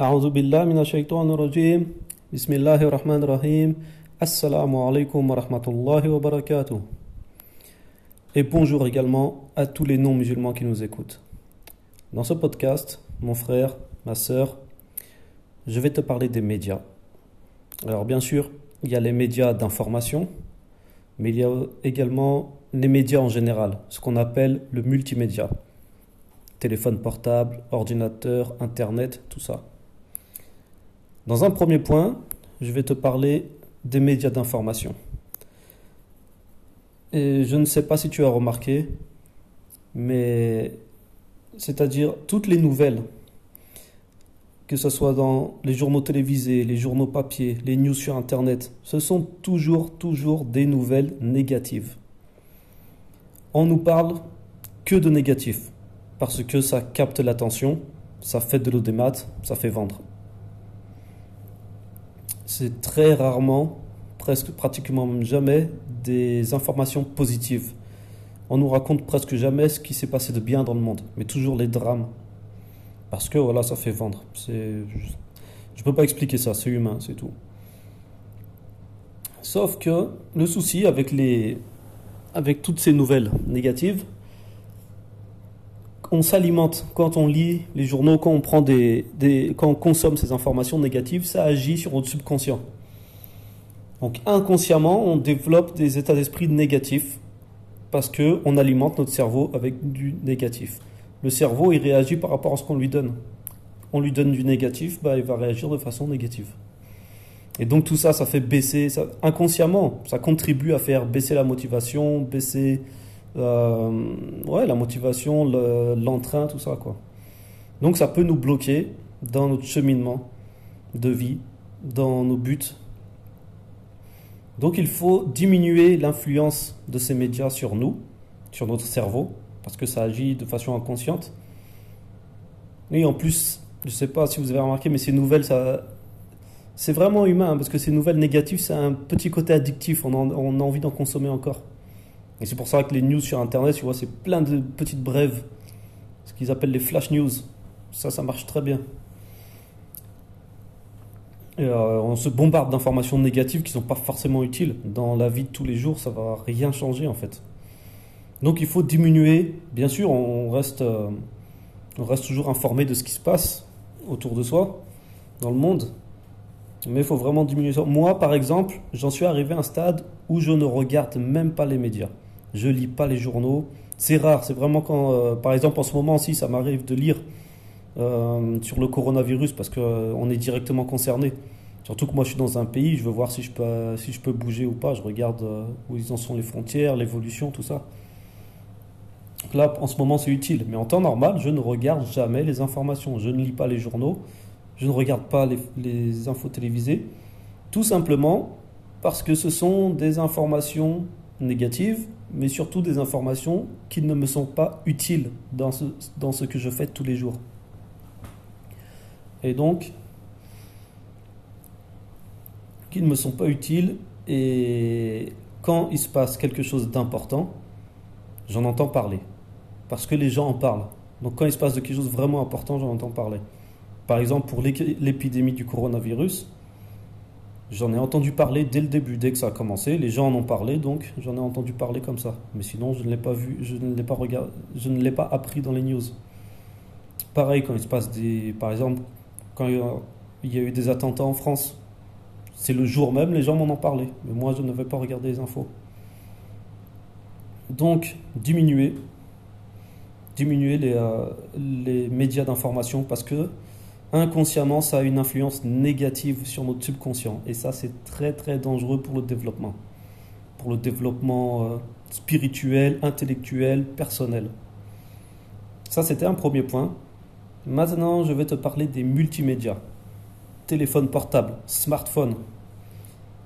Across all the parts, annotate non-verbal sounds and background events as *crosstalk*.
أعوذ بالله من الشيطان الرجيم بسم الله الرحمن الرحيم Assalamu alaikum wa rahmatullahi wa barakatuh. Et bonjour également à tous les non-musulmans qui nous écoutent. Dans ce podcast, mon frère, ma sœur, je vais te parler des médias. Alors bien sûr, il y a les médias d'information, mais il y a également les médias en général, ce qu'on appelle le multimédia. Téléphone portable, ordinateur, internet, tout ça. Dans un premier point, je vais te parler des médias d'information. Et je ne sais pas si tu as remarqué, mais c'est-à-dire toutes les nouvelles, que ce soit dans les journaux télévisés, les journaux papier, les news sur Internet, ce sont toujours, toujours des nouvelles négatives. On nous parle que de négatifs, parce que ça capte l'attention, ça fait de l'audimat, ça fait vendre c'est très rarement, presque pratiquement jamais, des informations positives. On nous raconte presque jamais ce qui s'est passé de bien dans le monde, mais toujours les drames. Parce que voilà, ça fait vendre. Je ne peux pas expliquer ça, c'est humain, c'est tout. Sauf que le souci avec, les, avec toutes ces nouvelles négatives, on s'alimente quand on lit les journaux, quand on prend des, quand on consomme ces informations négatives, ça agit sur notre subconscient. Donc inconsciemment, on développe des états d'esprit négatifs parce que on alimente notre cerveau avec du négatif. Le cerveau, il réagit par rapport à ce qu'on lui donne. On lui donne du négatif, bah, il va réagir de façon négative. Et donc tout ça, ça fait baisser, ça, inconsciemment, ça contribue à faire baisser la motivation, baisser euh, ouais, la motivation, l'entrain, tout ça. Quoi. Donc ça peut nous bloquer dans notre cheminement de vie, dans nos buts. Donc il faut diminuer l'influence de ces médias sur nous, sur notre cerveau, parce que ça agit de façon inconsciente. Et en plus, je ne sais pas si vous avez remarqué, mais ces nouvelles, ça, c'est vraiment humain, parce que ces nouvelles négatives, c'est un petit côté addictif, on a envie d'en consommer encore. Et c'est pour ça que les news sur Internet, tu vois, c'est plein de petites brèves, ce qu'ils appellent les flash news. Ça, ça marche très bien. Et euh, on se bombarde d'informations négatives qui ne sont pas forcément utiles. Dans la vie de tous les jours, ça va rien changer en fait. Donc il faut diminuer. Bien sûr, on reste, euh, on reste toujours informé de ce qui se passe autour de soi, dans le monde. Mais il faut vraiment diminuer ça. Moi, par exemple, j'en suis arrivé à un stade où je ne regarde même pas les médias je lis pas les journaux. C'est rare, c'est vraiment quand, euh, par exemple, en ce moment, si ça m'arrive de lire euh, sur le coronavirus parce qu'on euh, est directement concerné. Surtout que moi, je suis dans un pays, je veux voir si je peux, si je peux bouger ou pas. Je regarde où ils en sont les frontières, l'évolution, tout ça. Donc là, en ce moment, c'est utile. Mais en temps normal, je ne regarde jamais les informations. Je ne lis pas les journaux. Je ne regarde pas les, les infos télévisées. Tout simplement parce que ce sont des informations négatives mais surtout des informations qui ne me sont pas utiles dans ce, dans ce que je fais tous les jours. Et donc, qui ne me sont pas utiles, et quand il se passe quelque chose d'important, j'en entends parler. Parce que les gens en parlent. Donc quand il se passe quelque chose de vraiment important, j'en entends parler. Par exemple, pour l'épidémie du coronavirus, J'en ai entendu parler dès le début, dès que ça a commencé. Les gens en ont parlé, donc j'en ai entendu parler comme ça. Mais sinon, je ne l'ai pas vu, je ne l'ai pas regardé, je ne l'ai pas appris dans les news. Pareil, quand il se passe des, par exemple, quand il y a eu des attentats en France, c'est le jour même, les gens m'en ont parlé. Mais moi, je ne vais pas regarder les infos. Donc, diminuer, diminuer les, euh, les médias d'information parce que inconsciemment, ça a une influence négative sur notre subconscient. Et ça, c'est très très dangereux pour le développement. Pour le développement euh, spirituel, intellectuel, personnel. Ça, c'était un premier point. Maintenant, je vais te parler des multimédias. Téléphone portable, smartphone,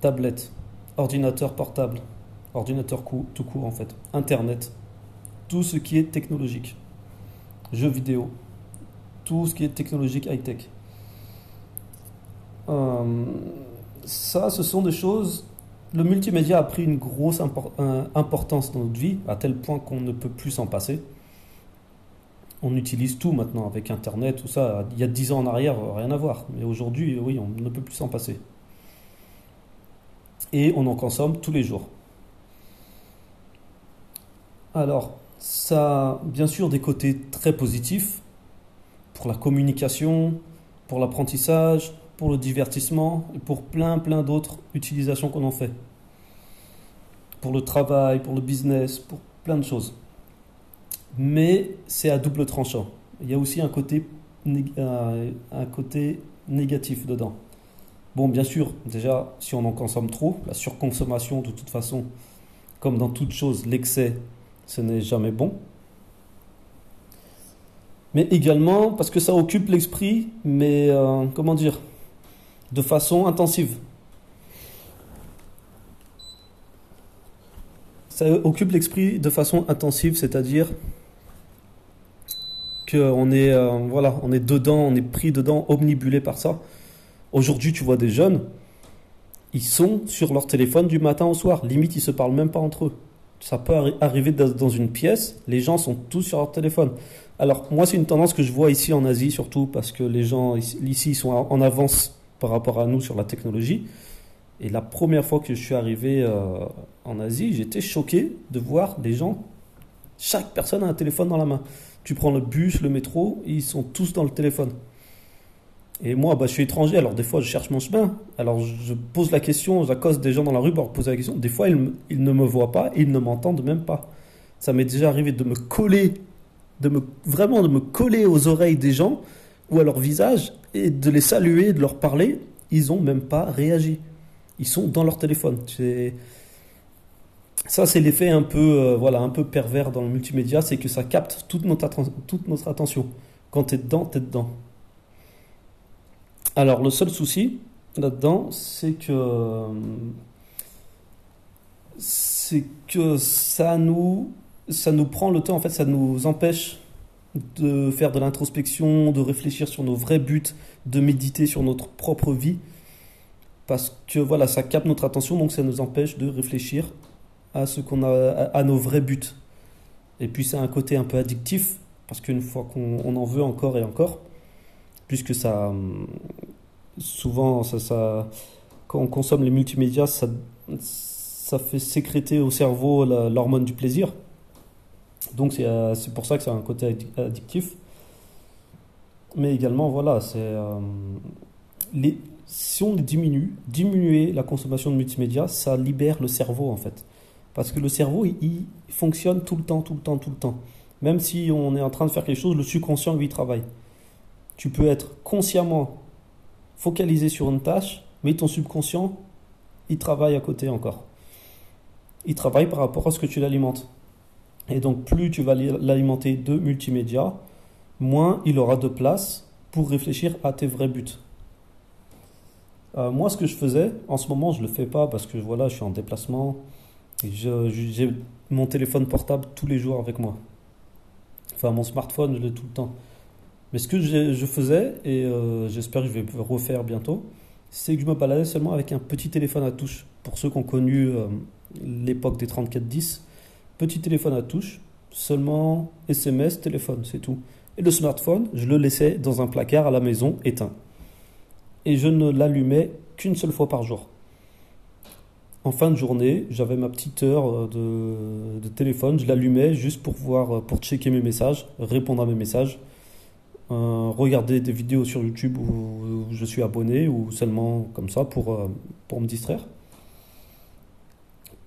tablette, ordinateur portable, ordinateur tout court en fait, Internet, tout ce qui est technologique, jeux vidéo, tout ce qui est technologique high-tech. Euh, ça, ce sont des choses. Le multimédia a pris une grosse importance dans notre vie, à tel point qu'on ne peut plus s'en passer. on utilise tout maintenant avec Internet, tout ça. Il y a 10 ans en arrière, rien à voir. Mais aujourd'hui, oui, on ne peut plus s'en passer. Et on en consomme tous les jours. Alors, ça a bien sûr des côtés très positifs pour la communication, pour l'apprentissage, pour le divertissement et pour plein plein d'autres utilisations qu'on en fait. Pour le travail, pour le business, pour plein de choses mais c'est à double tranchant. Il y a aussi un côté, euh, un côté négatif dedans. Bon, bien sûr, déjà, si on en consomme trop, la surconsommation, de toute façon, comme dans toute chose, l'excès, ce n'est jamais bon. Mais également parce que ça occupe l'esprit, mais euh, comment dire, de façon intensive. Ça occupe l'esprit de façon intensive, c'est-à-dire on est, euh, on est dedans, on est pris dedans, omnibulé par ça. Aujourd'hui, tu vois des jeunes, ils sont sur leur téléphone du matin au soir. Limite, ils se parlent même pas entre eux. Ça peut arriver dans une pièce, les gens sont tous sur leur téléphone. Alors, moi, c'est une tendance que je vois ici en Asie, surtout parce que les gens ici, sont en avance par rapport à nous sur la technologie. Et la première fois que je suis arrivé euh, en Asie, j'étais choqué de voir des gens, chaque personne a un téléphone dans la main. Tu prends le bus, le métro, ils sont tous dans le téléphone. Et moi, bah, je suis étranger, alors des fois je cherche mon chemin. Alors je pose la question, j'accoste des gens dans la rue pour poser la question. Des fois, ils, ne me voient pas, ils ne m'entendent même pas. Ça m'est déjà arrivé de me coller, de me, vraiment de me coller aux oreilles des gens ou à leur visage et de les saluer, de leur parler. Ils n'ont même pas réagi. Ils sont dans leur téléphone. Ça, c'est l'effet un peu, euh, voilà, un peu pervers dans le multimédia, c'est que ça capte toute notre, toute notre attention. Quand tu es dedans, tu es dedans. Alors, le seul souci là-dedans, c'est que, ça nous, ça nous prend le temps, en fait, ça nous empêche de faire de l'introspection, de réfléchir sur nos vrais buts, de méditer sur notre propre vie. Parce que voilà, ça capte notre attention, donc ça nous empêche de réfléchir à ce qu'on a, à, nos vrais buts. Et puis c'est un côté un peu addictif, parce qu'une fois qu'on en veut encore et encore, puisque ça, souvent, ça, ça, quand on consomme les multimédias, ça, ça fait sécréter au cerveau l'hormone du plaisir. Donc c'est pour ça que c'est un côté addictif. Mais également, voilà, c'est euh, les, si on diminue, diminuer la consommation de multimédia, ça libère le cerveau en fait. Parce que le cerveau, il, fonctionne tout le temps, tout le temps, tout le temps. Même si on est en train de faire quelque chose, le subconscient, lui, travaille. Tu peux être consciemment focalisé sur une tâche, mais ton subconscient, il travaille à côté encore. Il travaille par rapport à ce que tu l'alimentes. Et donc, plus tu vas l'alimenter de multimédia, moins il aura de place pour réfléchir à tes vrais buts. Euh, moi, ce que je faisais, en ce moment, je ne le fais pas parce que voilà, je suis en déplacement, j'ai mon téléphone portable tous les jours avec moi. Enfin, mon smartphone, je l'ai tout le temps. Mais ce que je faisais, et euh, j'espère que je vais refaire bientôt, c'est que je me baladais seulement avec un petit téléphone à touche. Pour ceux qui ont connu euh, l'époque des 3410, petit téléphone à touche, seulement SMS, téléphone, c'est tout. Et le smartphone, je le laissais dans un placard à la maison éteint. Et je ne l'allumais qu'une seule fois par jour en fin de journée, j'avais ma petite heure euh, de, téléphone, je l'allumais juste pour voir, pour checker mes messages, répondre à mes messages, regarder des vidéos sur YouTube où, je suis abonné ou seulement comme ça pour, pour me distraire.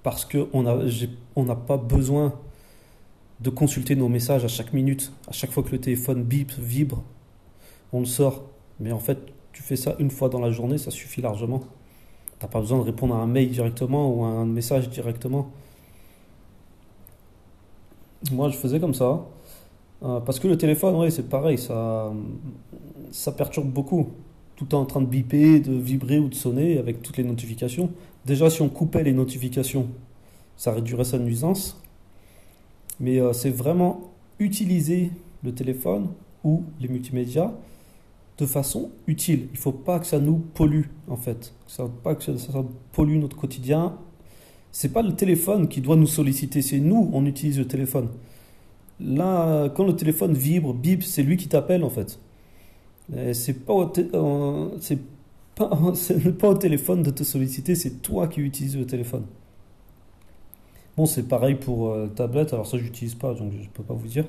Parce qu'on n'a pas besoin de consulter nos messages à chaque minute, à chaque fois que le téléphone bip, vibre, on le sort. Mais en fait, tu fais ça une fois dans la journée, ça suffit largement. T'as pas besoin de répondre à un mail directement ou à un message directement. Moi, je faisais comme ça. Euh, parce que le téléphone, ouais, c'est pareil, ça, ça perturbe beaucoup. Tout en train de biper, de vibrer ou de sonner avec toutes les notifications. Déjà, si on coupait les notifications, ça réduirait sa nuisance. Mais euh, c'est vraiment utiliser le téléphone ou les multimédias de façon utile. Il ne faut pas que ça nous pollue, en fait. Ça, pas que ça, pollue notre quotidien. C'est pas le téléphone qui doit nous solliciter, c'est nous, on utilise le téléphone. Là, quand le téléphone vibre, bip, c'est lui qui t'appelle en fait. C'est pas, *laughs* c'est pas, au téléphone de te solliciter, c'est toi qui utilises le téléphone. Bon, c'est pareil pour euh, tablette, alors ça j'utilise pas, donc je peux pas vous dire.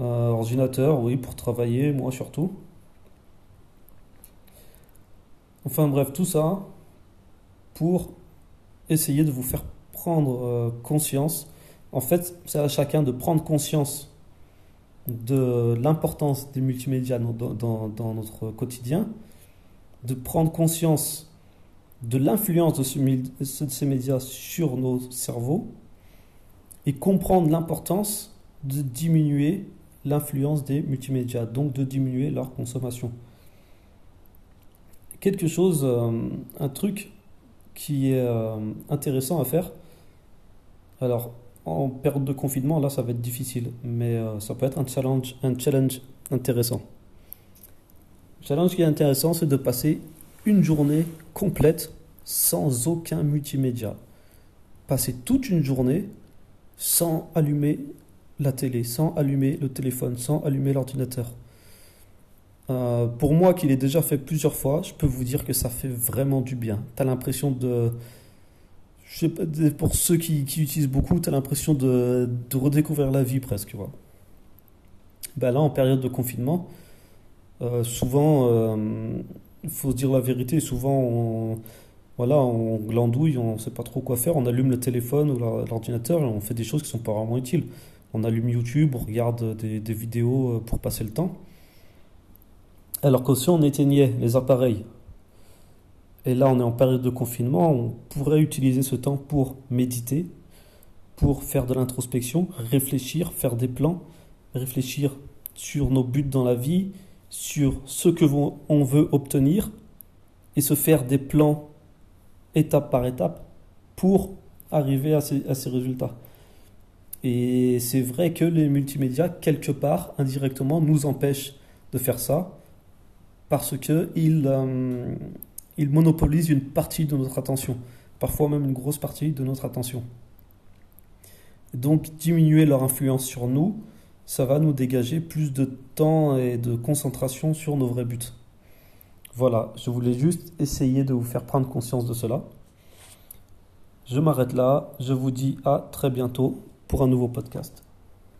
Euh, ordinateur, oui, pour travailler, moi surtout. Enfin bref, tout ça pour essayer de vous faire prendre euh, conscience. En fait, c'est à chacun de prendre conscience de l'importance des multimédias dans, notre quotidien, de prendre conscience de l'influence de, ces médias sur nos cerveaux et comprendre l'importance de diminuer l'influence des multimédias, donc de diminuer leur consommation. Quelque chose, euh, un truc qui est euh, intéressant à faire. Alors, en période de confinement, là, ça va être difficile, mais euh, ça peut être un challenge, un challenge intéressant. Le challenge qui est intéressant, c'est de passer une journée complète sans aucun multimédia. Passer toute une journée sans allumer la télé, sans allumer le téléphone, sans allumer l'ordinateur. Euh, pour moi qui l'ai déjà fait plusieurs fois, je peux vous dire que ça fait vraiment du bien. Tu l'impression de... pour ceux qui, utilisent beaucoup, tu as l'impression de, redécouvrir la vie presque. Vois. Ben là, en période de confinement, euh, souvent, il euh, faut se dire la vérité, souvent on, voilà, on glandouille, on ne sait pas trop quoi faire, on allume le téléphone ou l'ordinateur et on fait des choses qui sont pas vraiment utiles. On allume YouTube, on regarde des vidéos pour passer le temps. Alors que si on éteignait les appareils, et là on est en période de confinement, on pourrait utiliser ce temps pour méditer, pour faire de l'introspection, réfléchir, faire des plans, réfléchir sur nos buts dans la vie, sur ce que on veut obtenir, et se faire des plans étape par étape pour arriver à ces, résultats. Et c'est vrai que les multimédias, quelque part, indirectement, nous empêchent de faire ça parce qu'il euh, il monopolise une partie de notre attention, parfois même une grosse partie de notre attention. Donc diminuer leur influence sur nous, ça va nous dégager plus de temps et de concentration sur nos vrais buts. Voilà, je voulais juste essayer de vous faire prendre conscience de cela. Je m'arrête là, je vous dis à très bientôt pour un nouveau podcast.